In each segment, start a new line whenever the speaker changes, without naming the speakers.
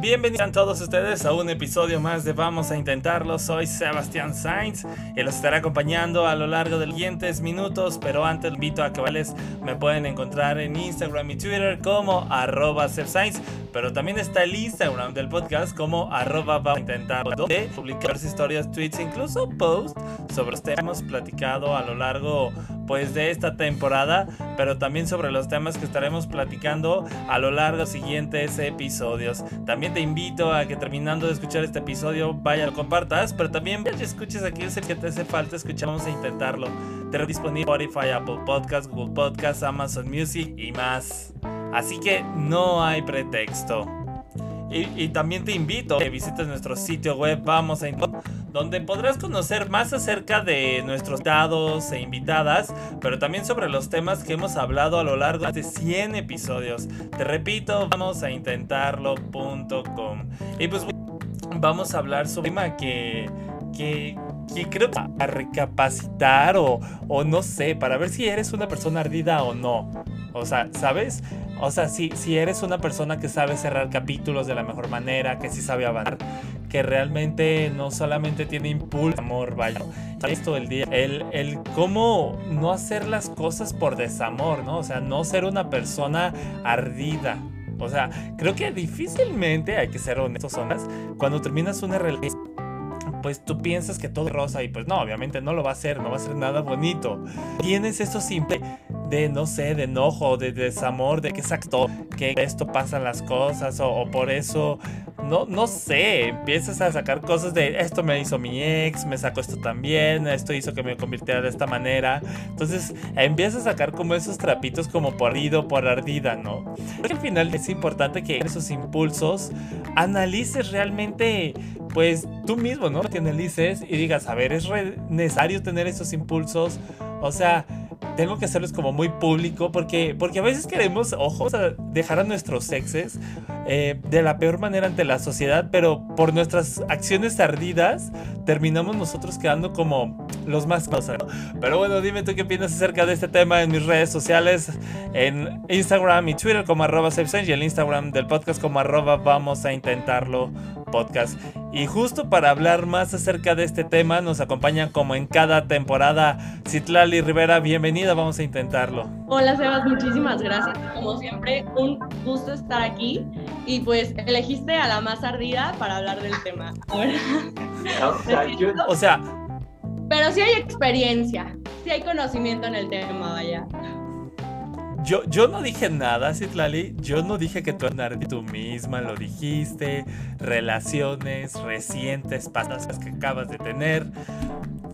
Bienvenidos a todos ustedes a un episodio más de Vamos a Intentarlo. Soy Sebastián Sainz y los estaré acompañando a lo largo de los siguientes minutos. Pero antes invito a que vales me pueden encontrar en Instagram y Twitter como arroba. Pero también está el Instagram del podcast como arroba Vamos a Intentarlo, donde publicar historias, tweets, incluso posts sobre los temas platicado a lo largo pues de esta temporada, pero también sobre los temas que estaremos platicando a lo largo de los siguientes episodios. También te invito a que terminando de escuchar este episodio vaya lo compartas, pero también vaya escuches aquí ese que te hace falta escuchar, vamos a intentarlo. Te disponible Spotify, Apple Podcasts, Google Podcasts, Amazon Music y más. Así que no hay pretexto. Y, también te invito a que visites nuestro sitio web Vamos a donde podrás conocer más acerca de nuestros dados e invitadas, pero también sobre los temas que hemos hablado a lo largo de 100 episodios. Te repito, vamos a intentarlo.com. Y pues vamos a hablar sobre un tema que, que, que creo que a recapacitar o, o no sé, para ver si eres una persona ardida o no. O sea, ¿sabes? O sea, si, si eres una persona que sabe cerrar capítulos de la mejor manera, que sí sabe avanzar, que realmente no solamente tiene impulso, amor, vaya, esto el día, el, el cómo no hacer las cosas por desamor, ¿no? O sea, no ser una persona ardida. O sea, creo que difícilmente, hay que ser honestos, zonas, cuando terminas una relación pues tú piensas que todo es rosa y pues no, obviamente no lo va a ser, no va a ser nada bonito. Tienes eso simple de, no sé, de enojo, de desamor, de que exacto, que esto pasan las cosas o, por eso, no, no sé, empiezas a sacar cosas de esto me hizo mi ex, me sacó esto también, esto hizo que me convirtiera de esta manera. Entonces empiezas a sacar como esos trapitos como por ido, por ardida, ¿no? Creo que al final es importante que esos impulsos analices realmente, pues tú mismo, ¿no? Que analices y digas, a ver, ¿es necesario tener esos impulsos? O sea, tengo que hacerlos como muy público porque, porque a veces queremos, ojos, dejar a nuestros exes eh, de la peor manera ante la sociedad, pero por nuestras acciones ardidas terminamos nosotros quedando como los más cosas. Pero bueno, dime tú qué opinas acerca de este tema en mis redes sociales, en Instagram y Twitter como arroba y el Instagram del podcast como arroba vamos a intentarlo podcast. Y justo para hablar más acerca de este tema nos acompañan como en cada temporada Citlali Rivera, bienvenida, vamos a intentarlo.
Hola Sebas, muchísimas gracias. Como siempre, un gusto estar aquí y pues elegiste a la más ardida para hablar del tema.
o sea,
pero sí hay experiencia, sí hay conocimiento en el tema, vaya.
Yo, yo no dije nada, Citlali. Yo no dije que tú eras tú misma lo dijiste. Relaciones recientes, pasadas que acabas de tener.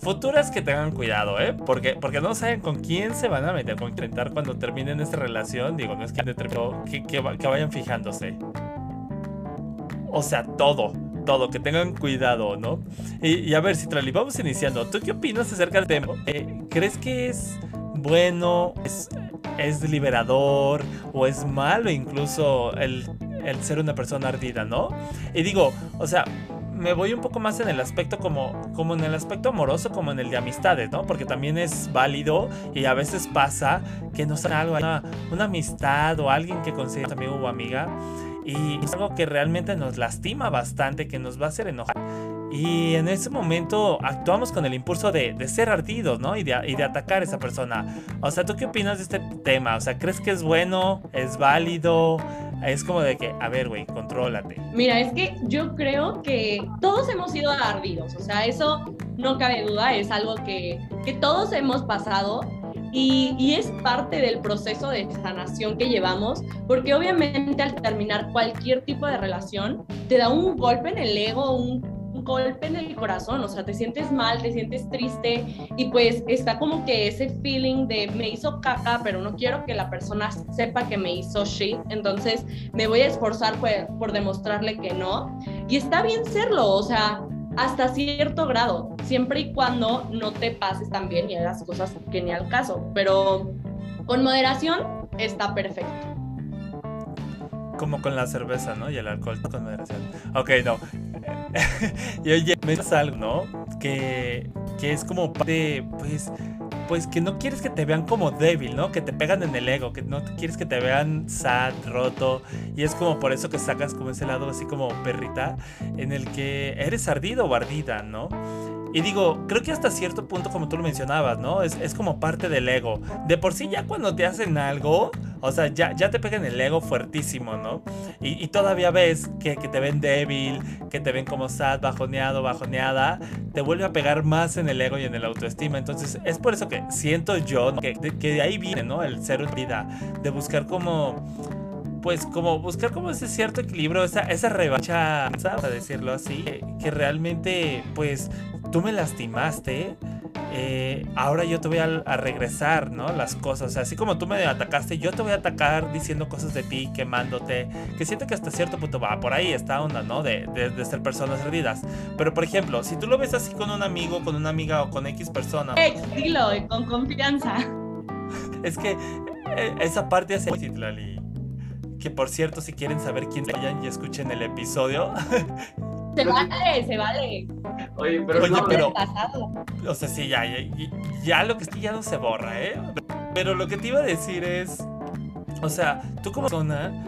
Futuras que tengan cuidado, ¿eh? Porque, porque no saben con quién se van a meter, con cuando terminen esta relación. Digo, no es que, que, que, que vayan fijándose. O sea, todo todo, que tengan cuidado, ¿no? Y, a ver, Citlali, vamos iniciando. ¿Tú qué opinas acerca del tema? Eh, ¿Crees que es bueno, es es liberador o es malo incluso el, ser una persona ardida, ¿no? Y digo, o sea, me voy un poco más en el aspecto como, como en el aspecto amoroso como en el de amistades, ¿no? Porque también es válido y a veces pasa que no sea algo, una, una amistad o alguien que considera amigo o amiga y es algo que realmente nos lastima bastante, que nos va a hacer enojar. Y en ese momento actuamos con el impulso de, ser ardidos, ¿no? Y de, y de, atacar a esa persona. O sea, ¿tú qué opinas de este tema? O sea, ¿crees que es bueno? ¿Es válido? Es como de que, a ver, güey, contrólate.
Mira, es que yo creo que todos hemos sido ardidos. O sea, eso no cabe duda. Es algo que, que todos hemos pasado. Y, y, es parte del proceso de sanación que llevamos, porque obviamente al terminar cualquier tipo de relación, te da un golpe en el ego, un golpe en el corazón, o sea, te sientes mal, te sientes triste y pues está como que ese feeling de me hizo caca, pero no quiero que la persona sepa que me hizo shit, entonces me voy a esforzar por, por demostrarle que no. Y está bien serlo, o sea, hasta cierto grado, siempre y cuando no te pases tan bien y hagas cosas que ni al caso, pero con moderación está perfecto.
Como con la cerveza, ¿no? Y el alcohol con moderación. Ok, no. y oye, me algo, ¿no? Que, que es como parte, pues, pues que no quieres que te vean como débil, ¿no? Que te pegan en el ego, que no quieres que te vean sad, roto. Y es como por eso que sacas como ese lado así como perrita, en el que eres ardido o ardida, ¿no? Y digo, creo que hasta cierto punto, como tú lo mencionabas, ¿no? Es, es como parte del ego. De por sí ya cuando te hacen algo, o sea, ya, ya te pegan el ego fuertísimo, ¿no? Y, todavía ves que, que, te ven débil, que te ven como sad, bajoneado, bajoneada, te vuelve a pegar más en el ego y en el autoestima. Entonces, es por eso que siento yo que, que de ahí viene, ¿no? El ser vida, de buscar como pues como buscar como ese cierto equilibrio, esa, esa revancha, a decirlo así, que realmente pues tú me lastimaste, eh, ahora yo te voy a, a, regresar, ¿no? Las cosas. O sea, así como tú me atacaste, yo te voy a atacar diciendo cosas de ti, quemándote. Que siento que hasta cierto punto va por ahí esta onda, ¿no? De, de, de, ser personas hervidas. Pero por ejemplo, si tú lo ves así con un amigo, con una amiga o con X persona.
Dilo, con confianza.
Es que eh, esa parte hace. Que por cierto, si quieren saber quién vayan y escuchen el episodio.
Se vale, se vale.
Oye, pero,
Oye,
no,
pero o sea, sí, ya, ya, ya lo que sí ya no se borra, ¿eh? Pero lo que te iba a decir es, o sea, tú como persona,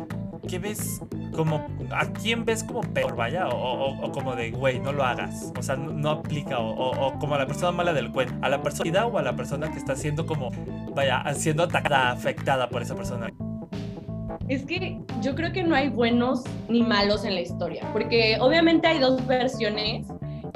¿qué ves como, a quién ves como peor, vaya? O, o, o como de, güey, no lo hagas, o sea, no, no aplica, o, o, como a la persona mala del cuento, a la persona o a la persona que está siendo como, vaya, siendo atacada, afectada por esa persona.
Es que yo creo que no hay buenos ni malos en la historia, porque obviamente hay dos versiones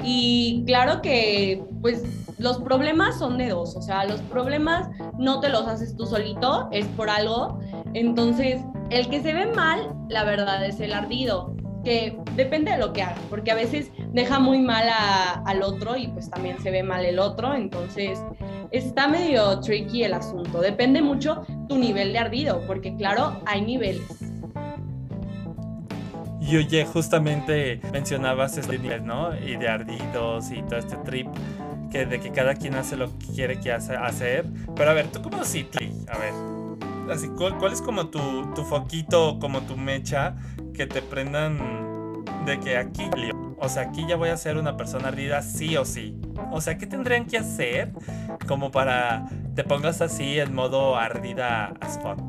y claro que pues los problemas son de dos, o sea, los problemas no te los haces tú solito, es por algo. Entonces, el que se ve mal, la verdad es el ardido, que depende de lo que haga, porque a veces deja muy mal a, al otro y pues también se ve mal el otro, entonces está medio tricky el asunto, depende mucho tu nivel de ardido, porque claro, hay niveles.
Y oye, justamente mencionabas este nivel, ¿no? Y de ardidos y todo este trip, que de que cada quien hace lo que quiere que hace, hacer. Pero a ver, tú como si, a ver, así, ¿cuál, cuál es como tu, tu, foquito, como tu mecha, que te prendan de que aquí, o sea, aquí ya voy a ser una persona ardida sí o sí? O sea, ¿qué tendrían que hacer como para te pongas así en modo ardida as fuck?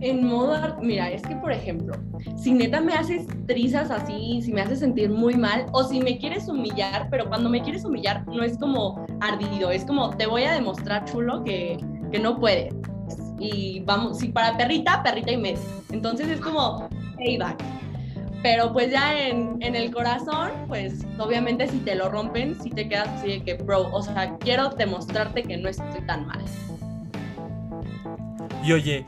En modo, mira, es que por ejemplo, si neta me haces trizas así, si me haces sentir muy mal, o si me quieres humillar, pero cuando me quieres humillar no es como ardido, es como te voy a demostrar chulo que, que no puedes. Y vamos, si para perrita, perrita y media. Entonces es como payback. Pero pues ya en, en, el corazón, pues obviamente si te lo rompen, si te quedas así de que, bro, o sea, quiero demostrarte que no estoy tan mal.
Y oye,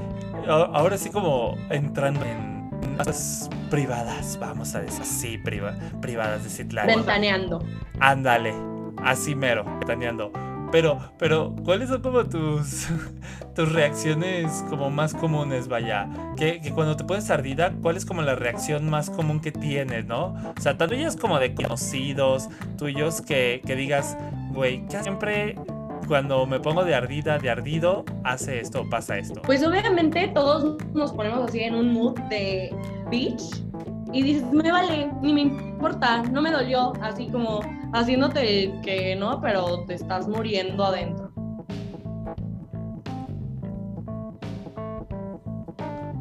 ahora sí como entrando en cosas privadas, vamos a decir así, priva, privadas de Citlali.
Ventaneando.
Ándale, así mero, ventaneando. Pero, pero, ¿cuáles son como tus, tus reacciones como más comunes, vaya? Que, que, cuando te pones ardida, ¿cuál es como la reacción más común que tienes, no? O sea, tanto ellos como de conocidos, tuyos, que, que digas, güey, que siempre cuando me pongo de ardida, de ardido, hace esto, pasa esto.
Pues obviamente todos nos ponemos así en un mood de bitch y dices, me vale, ni me importa, no me dolió, así como haciéndote que no, pero te estás muriendo adentro.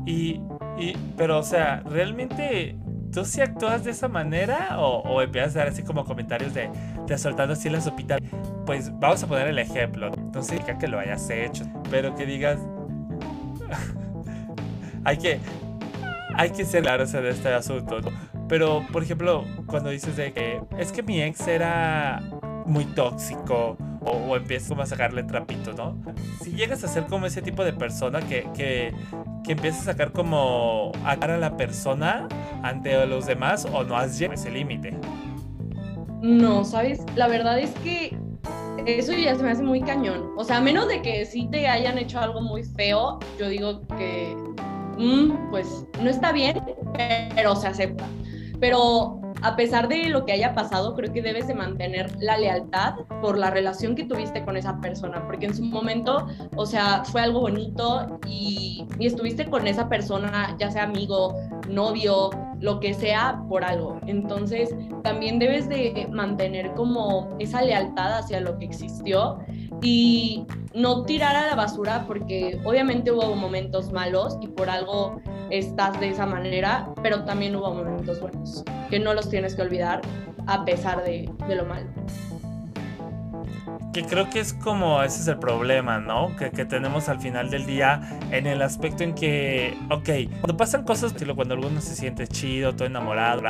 Y, y pero o sea, realmente ¿tú sí actúas de esa manera? ¿O, o empiezas a dar así como comentarios de, de soltando así la sopita? Pues vamos a poner el ejemplo. No significa que lo hayas hecho, pero que digas. hay que. Hay que ser claros de este asunto. Pero, por ejemplo, cuando dices de que es que mi ex era muy tóxico o, o como a sacarle trapito, ¿no? Si llegas a ser como ese tipo de persona que, que, que empieza a sacar como a la persona ante los demás o no has llegado a ese límite.
No, ¿sabes? La verdad es que eso ya se me hace muy cañón. O sea, a menos de que sí te hayan hecho algo muy feo, yo digo que, mm, pues, no está bien, pero se acepta. Pero a pesar de lo que haya pasado, creo que debes de mantener la lealtad por la relación que tuviste con esa persona, porque en su momento, o sea, fue algo bonito y, estuviste con esa persona, ya sea amigo, novio, lo que sea, por algo. Entonces, también debes de mantener como esa lealtad hacia lo que existió y no tirar a la basura porque obviamente hubo momentos malos y por algo estás de esa manera, pero también hubo momentos buenos, que no los tienes que olvidar a pesar de, de lo malo.
Que creo que es como ese es el problema, ¿no? Que, que, tenemos al final del día en el aspecto en que, ok, cuando pasan cosas, cuando alguno se siente chido, todo enamorado,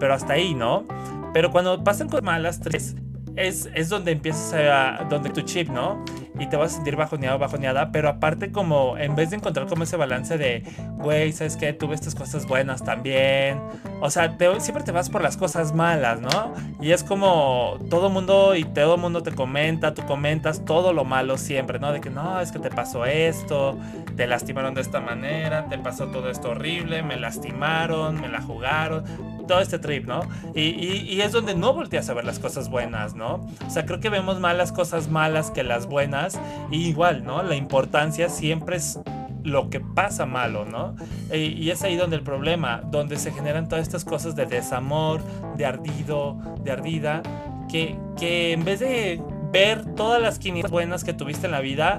pero hasta ahí, ¿no? Pero cuando pasan cosas malas, tres, es, es donde empiezas a, donde tu chip, ¿no? y te vas a sentir bajoneado, bajoneada, pero aparte como en vez de encontrar como ese balance de, güey, ¿sabes qué? Tuve estas cosas buenas también. O sea, siempre te vas por las cosas malas, ¿no? Y es como todo mundo y todo mundo te comenta, tú comentas todo lo malo siempre, ¿no? De que no, es que te pasó esto, te lastimaron de esta manera, te pasó todo esto horrible, me lastimaron, me la jugaron todo este trip, ¿no? Y, y, es donde no volteas a ver las cosas buenas, ¿no? O sea, creo que vemos más las cosas malas que las buenas. Y igual, ¿no? La importancia siempre es lo que pasa malo, ¿no? Y, es ahí donde el problema, donde se generan todas estas cosas de desamor, de ardido, de ardida, que, que en vez de ver todas las quinientas buenas que tuviste en la vida,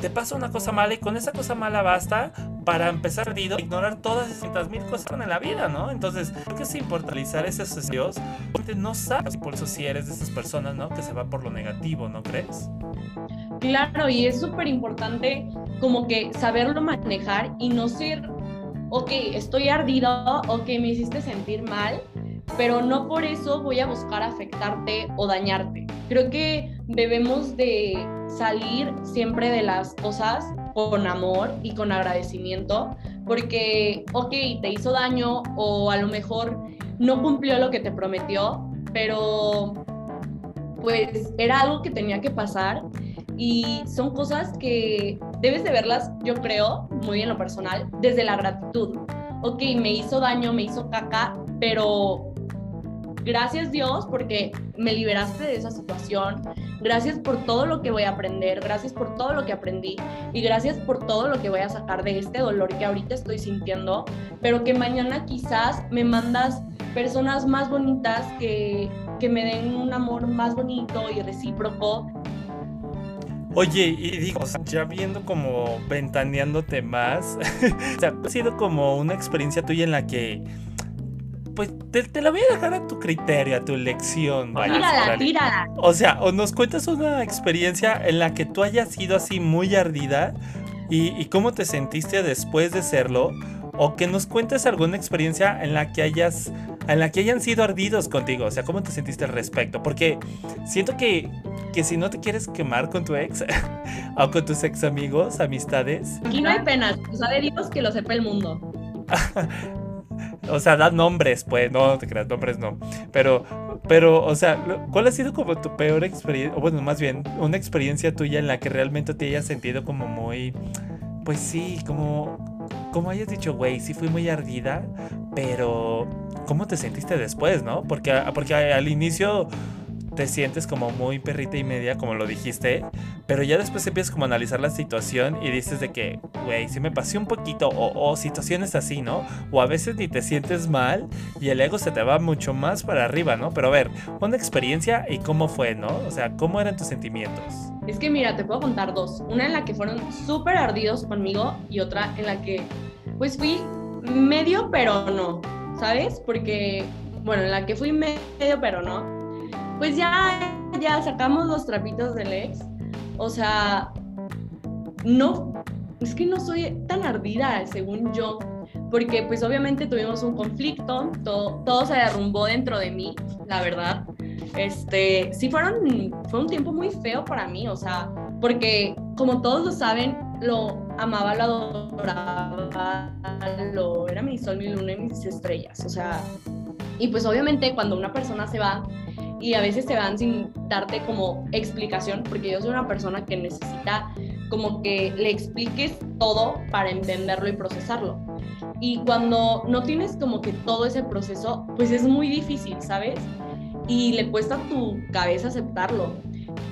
te pasa una cosa mala y con esa cosa mala basta para empezar a ignorar todas esas mil cosas en la vida, ¿no? Entonces, creo que es importante esos deseos, porque no sabes, eso si eres de esas personas, ¿no? Que se va por lo negativo, ¿no crees?
Claro, y es súper importante como que saberlo manejar y no ser, ok, estoy ardido, ok, me hiciste sentir mal, pero no por eso voy a buscar afectarte o dañarte. Creo que debemos de salir siempre de las cosas con amor y con agradecimiento, porque, ok, te hizo daño o a lo mejor no cumplió lo que te prometió, pero pues era algo que tenía que pasar y son cosas que debes de verlas, yo creo, muy en lo personal, desde la gratitud. Ok, me hizo daño, me hizo caca, pero gracias Dios porque me liberaste de esa situación, gracias por todo lo que voy a aprender, gracias por todo lo que aprendí. Y gracias por todo lo que voy a sacar de este dolor que ahorita estoy sintiendo, pero que mañana quizás me mandas personas más bonitas que, que me den un amor más bonito y recíproco.
Oye, y digo, ya viendo como ventaneándote más, o sea, ha sido como una experiencia tuya en la que pues te, la voy a dejar a tu criterio, a tu elección.
Tírala, tírala.
O sea, o nos cuentas una experiencia en la que tú hayas sido así muy ardida y, cómo te sentiste después de serlo. O que nos cuentes alguna experiencia en la que hayas. En la que hayan sido ardidos contigo. O sea, ¿cómo te sentiste al respecto? Porque siento que, que si no te quieres quemar con tu ex o con tus ex amigos, amistades.
Aquí no hay penas. O sea, de Dios que lo sepa el mundo.
O sea, da nombres, pues, no te creas, nombres no. Pero, pero, o sea, ¿cuál ha sido como tu peor experiencia? O bueno, más bien, una experiencia tuya en la que realmente te hayas sentido como muy. Pues sí, como. Como hayas dicho, güey, sí fui muy ardida, pero. ¿Cómo te sentiste después, no? Porque, porque al inicio te sientes como muy perrita y media, como lo dijiste, pero ya después empiezas como a analizar la situación y dices de que, güey, si me pasé un poquito, o, situaciones así, ¿no? O a veces ni te sientes mal y el ego se te va mucho más para arriba, ¿no? Pero a ver, una experiencia y cómo fue, ¿no? O sea, ¿cómo eran tus sentimientos?
Es que mira, te puedo contar dos. Una en la que fueron súper ardidos conmigo y otra en la que, pues fui medio, pero no, ¿sabes? Porque, bueno, en la que fui medio, pero no pues ya, ya sacamos los trapitos del ex. O sea, no, es que no soy tan ardida, según yo, porque pues obviamente tuvimos un conflicto, todo, todo se derrumbó dentro de mí, la verdad. Este, sí fueron, fue un tiempo muy feo para mí, o sea, porque como todos lo saben, lo amaba, lo adoraba, lo, era mi sol, mi luna y mis estrellas, o sea, y pues obviamente cuando una persona se va, y a veces se van sin darte como explicación, porque yo soy una persona que necesita como que le expliques todo para entenderlo y procesarlo. Y cuando no tienes como que todo ese proceso, pues es muy difícil, ¿sabes? Y le cuesta a tu cabeza aceptarlo.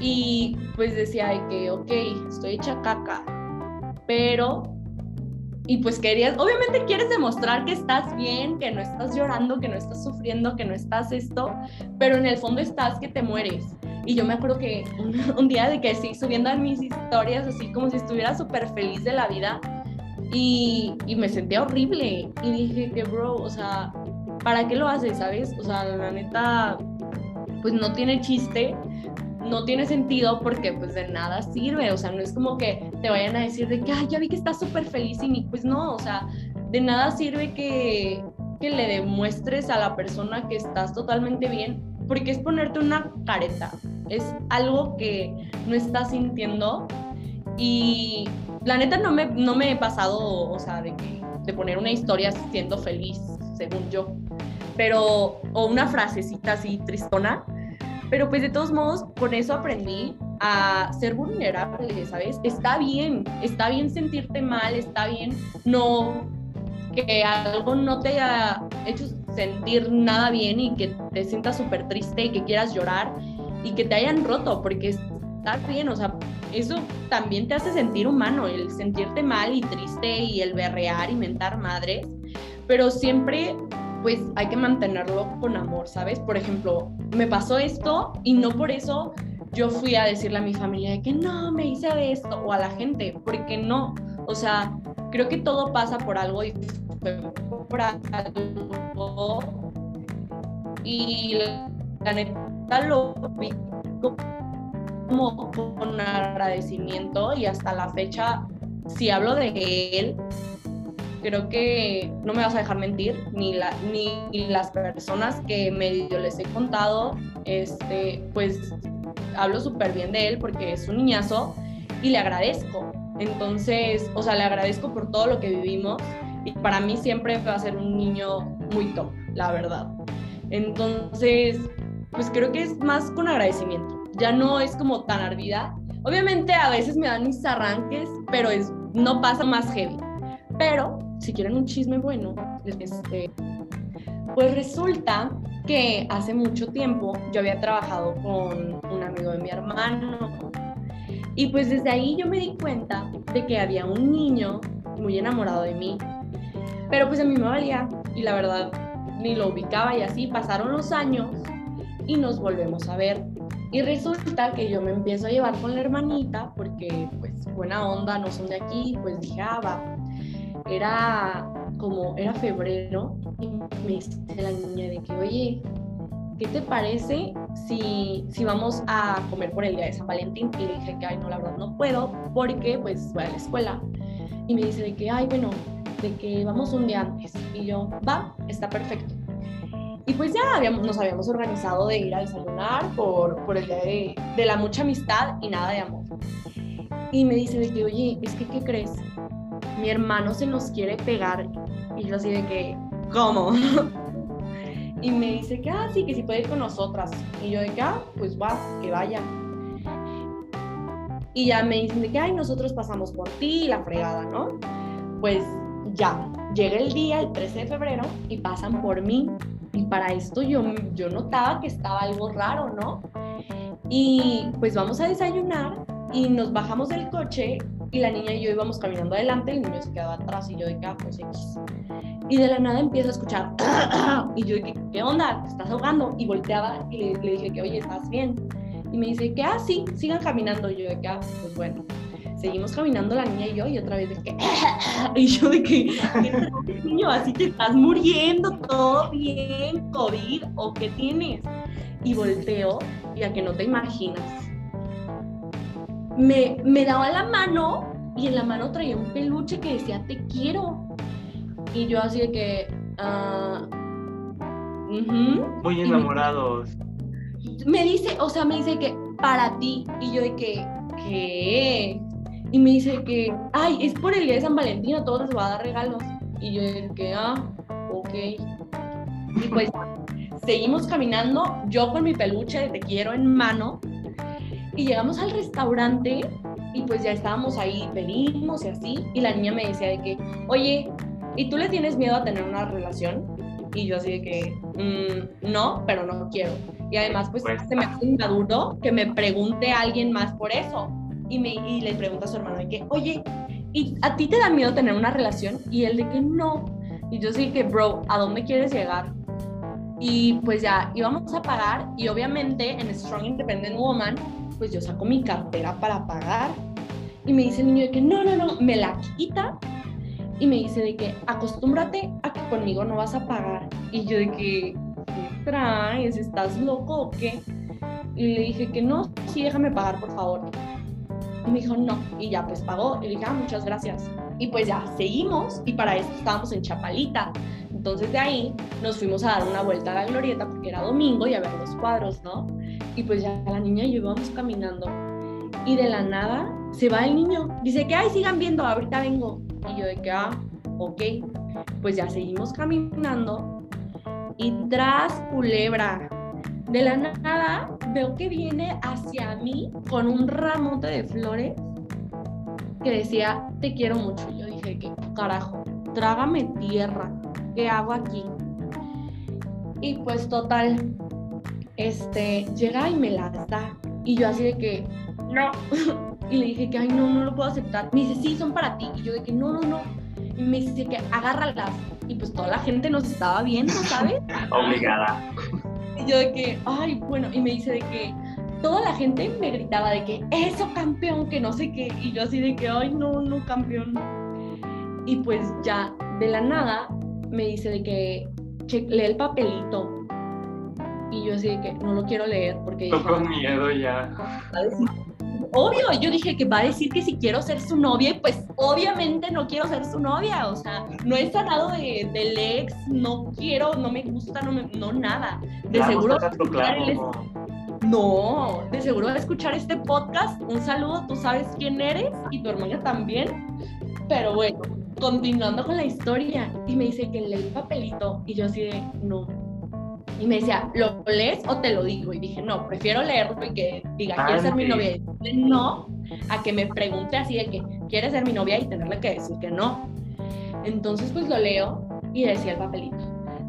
Y pues decía que, ok, estoy hecha caca, pero y pues querías, obviamente quieres demostrar que estás bien, que no estás llorando, que no estás sufriendo, que no estás esto, pero en el fondo estás que te mueres. Y yo me acuerdo que un, día de que sí, subiendo a mis historias, así como si estuviera súper feliz de la vida, y, y, me sentía horrible. Y dije que, bro, o sea, ¿para qué lo haces, sabes? O sea, la neta, pues no tiene chiste no tiene sentido porque pues de nada sirve, o sea, no es como que te vayan a decir de que, ay, ya vi que estás súper feliz y pues no, o sea, de nada sirve que, que le demuestres a la persona que estás totalmente bien, porque es ponerte una careta, es algo que no estás sintiendo y la neta no me, no me he pasado, o sea, de, que, de poner una historia siendo feliz, según yo, pero, o una frasecita así tristona, pero pues de todos modos, con eso aprendí a ser vulnerable, ¿sabes? Está bien, está bien sentirte mal, está bien no que algo no te haya hecho sentir nada bien y que te sientas súper triste y que quieras llorar y que te hayan roto, porque está bien, o sea, eso también te hace sentir humano, el sentirte mal y triste y el berrear y mentar madres, pero siempre pues hay que mantenerlo con amor, ¿sabes? Por ejemplo, me pasó esto y no por eso yo fui a decirle a mi familia de que no, me hice esto, o a la gente, porque no, o sea, creo que todo pasa por algo y por algo. Y la neta lo vi como con agradecimiento y hasta la fecha, si hablo de él, creo que no me vas a dejar mentir, ni, la, ni las personas que medio les he contado, este, pues hablo súper bien de él porque es un niñazo y le agradezco. Entonces, o sea, le agradezco por todo lo que vivimos y para mí siempre va a ser un niño muy top, la verdad. Entonces, pues creo que es más con agradecimiento. Ya no es como tan ardida. Obviamente a veces me dan mis arranques, pero es, no pasa más heavy. Pero si quieren un chisme bueno, este, pues resulta que hace mucho tiempo yo había trabajado con un amigo de mi hermano. Y pues desde ahí yo me di cuenta de que había un niño muy enamorado de mí, pero pues a mí me valía y la verdad ni lo ubicaba y así pasaron los años y nos volvemos a ver. Y resulta que yo me empiezo a llevar con la hermanita porque pues buena onda, no son de aquí, pues dije, ah, va, era como, era febrero, y me dice la niña de que, oye, ¿qué te parece si, si vamos a comer por el día de San Valentín? Y le dije que, ay, no, la verdad no puedo, porque pues voy a la escuela. Y me dice de que, ay, bueno, de que vamos un día antes. Y yo, va, está perfecto. Y pues ya habíamos, nos habíamos organizado de ir a desayunar por, por el día de, de la mucha amistad y nada de amor. Y me dice de que, oye, es que, ¿qué crees? Mi hermano se nos quiere pegar. Y yo así de que, ¿cómo? y me dice que, ah, sí, que sí puede ir con nosotras. Y yo de que, ah, pues va, que vaya. Y ya me dicen de que, ay, nosotros pasamos por ti, la fregada, ¿no? Pues ya, llega el día, el 13 de febrero, y pasan por mí. Y para esto yo, yo notaba que estaba algo raro, ¿no? Y pues vamos a desayunar y nos bajamos del coche y la niña y yo íbamos caminando adelante, el niño se quedaba atrás y yo de que, ah, pues X. Y de la nada empiezo a escuchar, y yo que, ¿qué onda? ¿Te estás ahogando? Y volteaba y le, dije que, oye, ¿estás bien? Y me dice que, ah, sí, sigan caminando. Y yo de que, ah, pues bueno. Seguimos caminando la niña y yo y otra vez de que, y yo de que, ¿qué niño? Así te estás muriendo, todo bien, COVID, o qué tienes. Y volteo y a que no te imaginas me, me daba la mano y en la mano traía un peluche que decía te quiero. Y yo así de que... Uh,
Muy enamorados.
Me, dice, o sea, me dice que para ti. Y yo de que, ¿qué? Y me dice que, ay, es por el día de San Valentín, a todos les va a dar regalos. Y yo de que, ah, ok. Y pues seguimos caminando, yo con mi peluche de te quiero en mano, y llegamos al restaurante y pues ya estábamos ahí, pedimos y así, y la niña me decía de que, oye, ¿y tú le tienes miedo a tener una relación? Y yo así de que, mm, no, pero no quiero. Y además, pues, pues se me hace inmaduro que me pregunte a alguien más por eso. Y, me, y le pregunta a su hermano de que, oye, ¿y a ti te da miedo tener una relación? Y él de que no. Y yo sí que, bro, ¿a dónde quieres llegar? Y pues ya íbamos a pagar y obviamente en Strong Independent Woman, pues yo saco mi cartera para pagar. Y me dice el niño de que no, no, no, me la quita y me dice de que acostúmbrate a que conmigo no vas a pagar. Y yo de que, ¿qué traes? ¿Estás loco o qué? Y le dije que no, sí, déjame pagar, por favor. Y me dijo, no. Y ya, pues pagó. Y le dije, ah, muchas gracias. Y pues ya, seguimos. Y para eso estábamos en Chapalita. Entonces de ahí nos fuimos a dar una vuelta a la glorieta porque era domingo y a ver los cuadros, ¿no? Y pues ya la niña y yo íbamos caminando. Y de la nada se va el niño. Dice que, ay, sigan viendo, ahorita vengo. Y yo de que, ah, ok. Pues ya seguimos caminando. Y tras culebra, de la nada veo que viene hacia mí con un ramote de flores que decía, te quiero mucho. Yo dije, ¿qué carajo? Trágame tierra. ¿Qué hago aquí? Y pues total, este, llega y me las da. Y yo así de que, no. y le dije que, ay, no, no lo puedo aceptar. Me dice, sí, son para ti. Y yo de que, no, no, no. Y me dice que agárralas. Y pues toda la gente nos estaba viendo, ¿sabes?
Obligada.
Y yo de que, ay, bueno, y me dice de que toda la gente me gritaba de que, eso campeón, que no sé qué. Y yo así de que, ay, no, no, campeón. Y pues ya de la nada me dice de que, lee el papelito y yo así de que no lo quiero leer porque...
Estoy con miedo ya.
Obvio, yo dije que va a decir que si quiero ser su novia y pues obviamente no quiero ser su novia, o sea, no he sanado de, del ex, no quiero, no me gusta, no, me, no nada. De seguro... No, de seguro a escuchar este podcast. Un saludo, tú sabes quién eres y tu hermana también. Pero bueno, continuando con la historia. Y me dice que el papelito y yo así de, no, y me decía, ¿lo lees o te lo digo? Y dije, no, prefiero leerlo y que diga, ¿quieres ser mi novia? Y no, a que me pregunte así de que, ¿quieres ser mi novia? Y tenerle que decir que no. Entonces, pues lo leo y decía el papelito.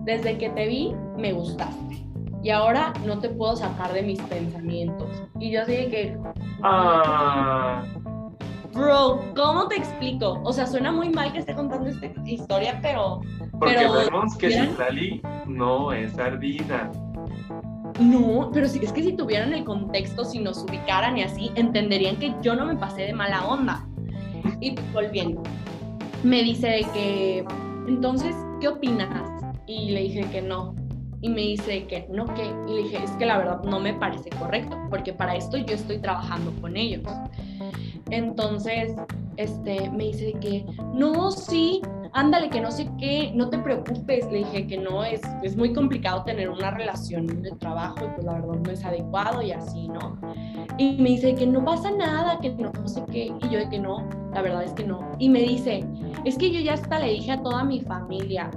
Desde que te vi, me gustaste. Y ahora no te puedo sacar de mis pensamientos. Y yo así de que... Ah. Bro, ¿cómo te explico? O sea, suena muy mal que esté contando esta historia, pero
porque vemos que Citlali no es ardida.
No, pero si, es que si tuvieran el contexto, si nos ubicaran y así, entenderían que yo no me pasé de mala onda. Y volviendo, me dice que, entonces, ¿qué opinas? Y le dije que no. Y me dice que no, que. Y le dije, es que la verdad no me parece correcto, porque para esto yo estoy trabajando con ellos. Entonces, este, me dice que, no, sí, ándale, que no sé qué, no te preocupes. Le dije que no, es, es muy complicado tener una relación de trabajo y pues la verdad no es adecuado y así, ¿no? Y me dice que no pasa nada, que no, sé qué. Y yo de que no, la verdad es que no. Y me dice, es que yo ya hasta le dije a toda mi familia.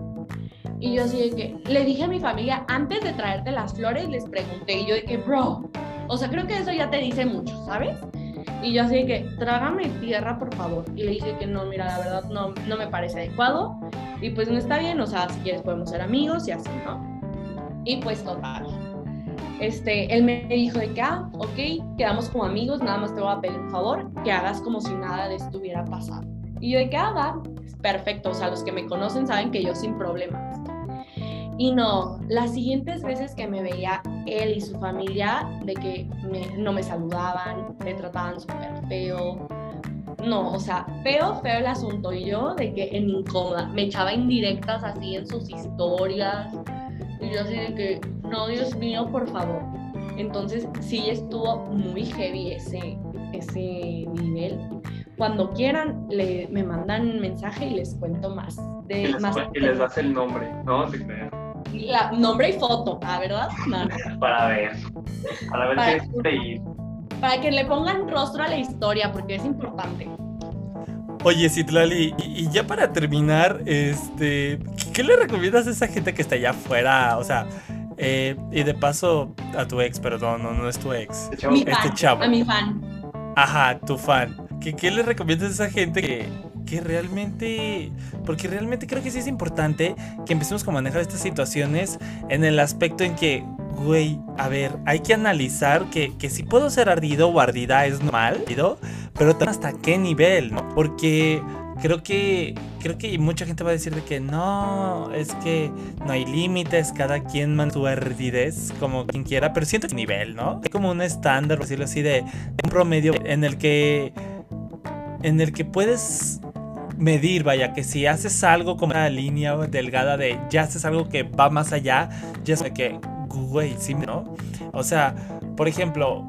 Y yo así de que, le dije a mi familia, antes de traerte las flores, les pregunté. Y yo de que, bro, o sea, creo que eso ya te dice mucho, ¿sabes? Y yo así de que, trágame tierra, por favor. Y le dije que no, mira, la verdad no, no me parece adecuado. Y pues no está bien, o sea, si quieres podemos ser amigos y así, ¿no? Y pues total. Este, él me dijo de que, ah, ok, quedamos como amigos, nada más te voy a pedir un favor, que hagas como si nada de esto hubiera pasado. Y yo de que, ah, va, perfecto, o sea, los que me conocen saben que yo sin problemas. Y no, las siguientes veces que me veía él y su familia, de que no me saludaban, me trataban súper feo. No, o sea, feo, feo el asunto. Y yo de que en incómoda, me echaba indirectas así en sus historias. Y yo así de que, no, Dios mío, por favor. Entonces sí estuvo muy heavy ese, ese nivel. Cuando quieran, le, me mandan mensaje y les cuento más. De,
y, les,
más
y les das el nombre, ¿no?
La, nombre y foto, ¿ah, ¿verdad?
para ver, para ver para, qué
Para que le pongan rostro a la historia, porque es importante.
Oye, Citlali, y, ya para terminar, este, ¿qué le recomiendas a esa gente que está allá afuera? O sea, Eh, y de paso, a tu ex, perdón, no, no es tu ex.
Mi fan, este chavo. A mi fan.
Ajá, tu fan. ¿Qué, qué le recomiendas a esa gente que, que realmente, porque realmente creo que sí es importante que empecemos a manejar estas situaciones en el aspecto en que, güey, a ver, hay que analizar que, que si puedo ser ardido o ardida es normal, pero hasta qué nivel, ¿no? Porque creo que creo que mucha gente va a decir de que no, es que no hay límites, cada quien manda su ardidez como quien quiera, pero siento que nivel, ¿no? Hay como un estándar, por decirlo así, de un promedio en el que en el que puedes medir, vaya, que si haces algo como una línea delgada de ya haces algo que va más allá, ya es que, güey, sí, ¿no? O sea, por ejemplo,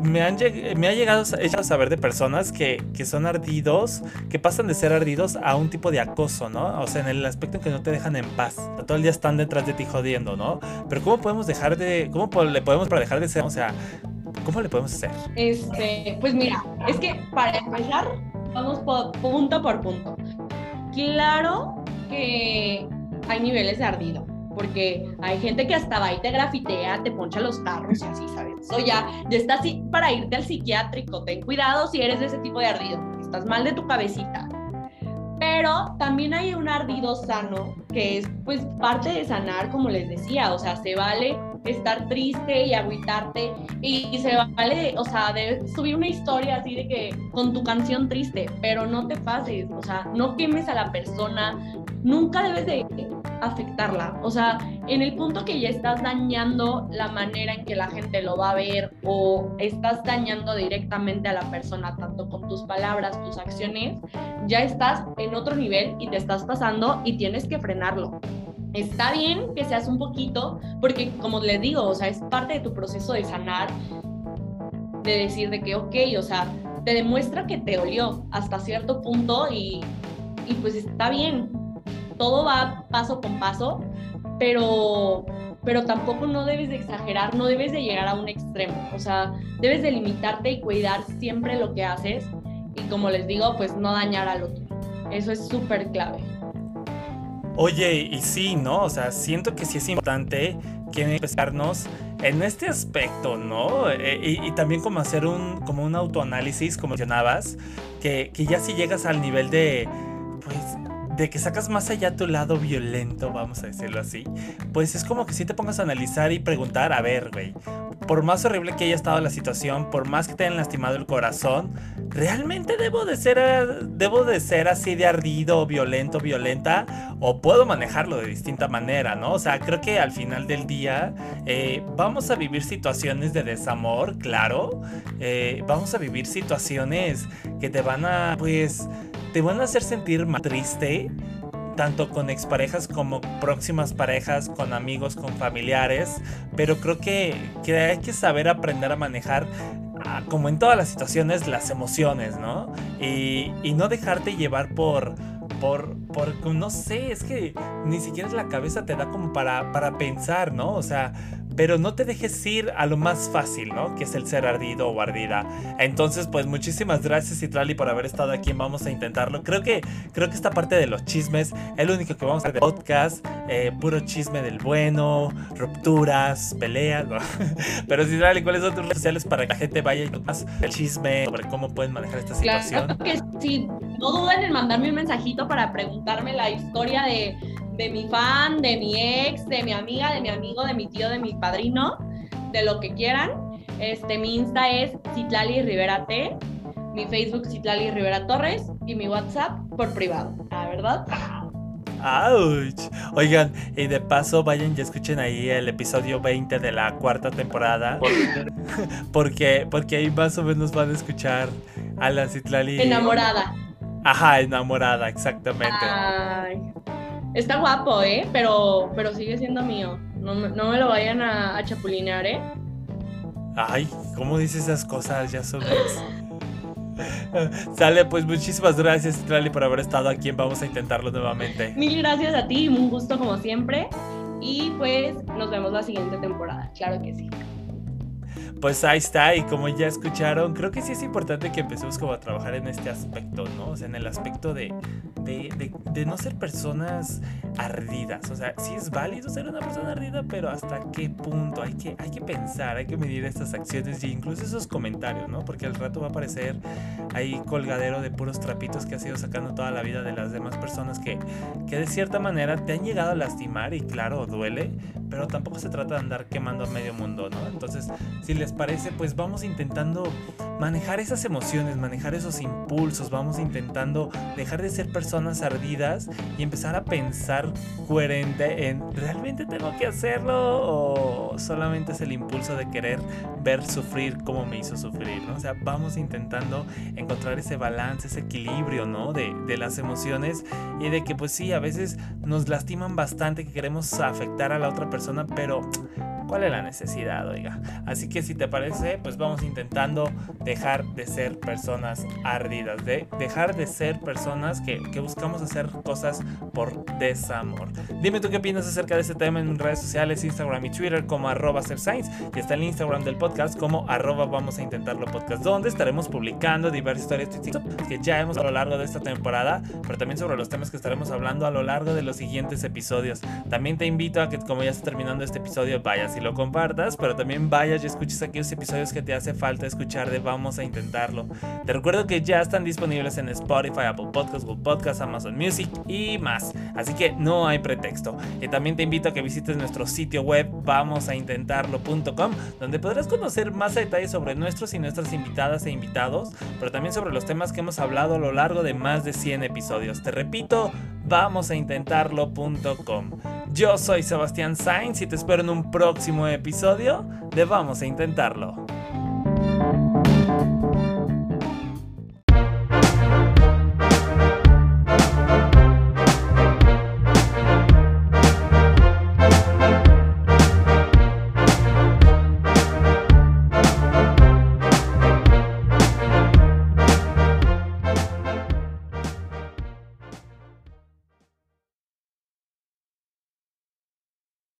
me, han me ha llegado a saber de personas que, que, son ardidos, que pasan de ser ardidos a un tipo de acoso, ¿no? O sea, en el aspecto en que no te dejan en paz. Todo el día están detrás de ti jodiendo, ¿no? Pero ¿cómo podemos dejar de... ¿Cómo le podemos para dejar de ser? O sea, ¿cómo le podemos hacer?
Este, pues mira, es que para empezar Vamos punto por punto. Claro que hay niveles de ardido, porque hay gente que hasta va y te grafitea, te poncha los carros y así, ¿sabes? Eso ya, ya está así para irte al psiquiátrico. Ten cuidado si eres de ese tipo de ardido, estás mal de tu cabecita. Pero también hay un ardido sano, que es pues parte de sanar, como les decía, o sea, se vale estar triste y agüitarte. Y, se vale, o sea, de subir una historia así de que con tu canción triste, pero no te pases, o sea, no quemes a la persona, nunca debes de afectarla, o sea, en el punto que ya estás dañando la manera en que la gente lo va a ver o estás dañando directamente a la persona, tanto con tus palabras, tus acciones, ya estás en otro nivel y te estás pasando y tienes que frenarlo está bien que seas un poquito, porque como les digo, o sea, es parte de tu proceso de sanar, de decir de que, ok, o sea, te demuestra que te dolió hasta cierto punto y, y pues está bien, todo va paso con paso, pero, pero tampoco no debes de exagerar, no debes de llegar a un extremo, o sea, debes de limitarte y cuidar siempre lo que haces y como les digo, pues no dañar al otro. Eso es súper clave.
Oye, y sí, ¿no? O sea, siento que sí es importante que empezarnos en este aspecto, ¿no? Eh, y, también como hacer un, como un autoanálisis, como mencionabas, que, que ya si llegas al nivel de, pues, de que sacas más allá tu lado violento, vamos a decirlo así, pues es como que si te pongas a analizar y preguntar, a ver, güey, por más horrible que haya estado la situación, por más que te hayan lastimado el corazón, ¿realmente debo de ser, debo de ser así de ardido, violento, violenta? ¿O puedo manejarlo de distinta manera, no? O sea, creo que al final del día eh, vamos a vivir situaciones de desamor, claro, eh, vamos a vivir situaciones que te van a, pues, te van a hacer sentir más triste, tanto con exparejas como próximas parejas, con amigos, con familiares, pero creo que, hay que saber aprender a manejar ah, como en todas las situaciones, las emociones, ¿no? Y, y no dejarte llevar por, por, por, no sé, es que ni siquiera la cabeza te da como para, para pensar, ¿no? O sea, pero no te dejes ir a lo más fácil, ¿no? Que es el ser ardido o ardida. Entonces, pues muchísimas gracias Citrali por haber estado aquí. Vamos a intentarlo. Creo que creo que esta parte de los chismes es lo único que vamos a hacer de podcast, eh, puro chisme del bueno, rupturas, peleas, ¿no? Pero Citrali, ¿cuáles son tus redes sociales para que la gente vaya y más el chisme sobre cómo pueden manejar esta situación?
Claro que sí, no duden en mandarme un mensajito para preguntarme la historia de de mi fan, de mi ex, de mi amiga, de mi amigo, de mi tío, de mi padrino, de lo que quieran. Este, mi Insta es Citlali Rivera T, mi Facebook Citlali Rivera Torres y mi WhatsApp por privado, ¿la verdad?
¡Auch! Oigan, y de paso vayan y escuchen ahí el episodio 20 de la cuarta temporada. porque, porque ahí más o menos van a escuchar a la Citlali.
Enamorada.
Ajá, enamorada, exactamente.
Ay. Está guapo, ¿eh? Pero, pero sigue siendo mío. No, no me lo vayan a, a, chapulinear, ¿eh?
Ay, ¿cómo dices esas cosas? Ya son. Sale, pues muchísimas gracias, Trali, por haber estado aquí. Vamos a intentarlo nuevamente.
Mil gracias a ti, un gusto como siempre. Y pues nos vemos la siguiente temporada, claro que sí.
Pues ahí está, y como ya escucharon, creo que sí es importante que empecemos como a trabajar en este aspecto, ¿no? O sea, en el aspecto de, de, no ser personas ardidas. O sea, sí es válido ser una persona ardida, pero hasta qué punto hay que, hay que pensar, hay que medir estas acciones e incluso esos comentarios, ¿no? Porque al rato va a aparecer ahí colgadero de puros trapitos que has ido sacando toda la vida de las demás personas que, que de cierta manera te han llegado a lastimar y claro, duele, pero tampoco se trata de andar quemando a medio mundo, ¿no? Entonces, si parece, pues vamos intentando manejar esas emociones, manejar esos impulsos, vamos intentando dejar de ser personas ardidas y empezar a pensar coherente en ¿realmente tengo que hacerlo o solamente es el impulso de querer ver sufrir como me hizo sufrir, ¿no? O sea, vamos intentando encontrar ese balance, ese equilibrio, ¿no? De, de las emociones y de que pues sí, a veces nos lastiman bastante, que queremos afectar a la otra persona, pero ¿Cuál es la necesidad, oiga? Así que si te parece, pues vamos intentando dejar de ser personas ardidas, de dejar de ser personas que, que buscamos hacer cosas por desamor. Dime tú qué opinas acerca de este tema en redes sociales, Instagram y Twitter como arroba Science y está el Instagram del podcast como arroba vamos a intentarlo podcast, donde estaremos publicando diversas historias que ya hemos a lo largo de esta temporada, pero también sobre los temas que estaremos hablando a lo largo de los siguientes episodios. También te invito a que como ya está terminando este episodio, vayas y lo compartas, pero también vayas y escuches aquellos episodios que te hace falta escuchar de Vamos a Intentarlo. Te recuerdo que ya están disponibles en Spotify, Apple Podcasts, Google Podcasts, Amazon Music y más. Así que no hay pretexto. Y también te invito a que visites nuestro sitio web vamosaintentarlo.com, donde podrás conocer más detalles sobre nuestros y nuestras invitadas e invitados, pero también sobre los temas que hemos hablado a lo largo de más de 100 episodios. Te repito, vamosaintentarlo.com. Yo soy Sebastián Sainz y te espero en un próximo episodio de Vamos a Intentarlo.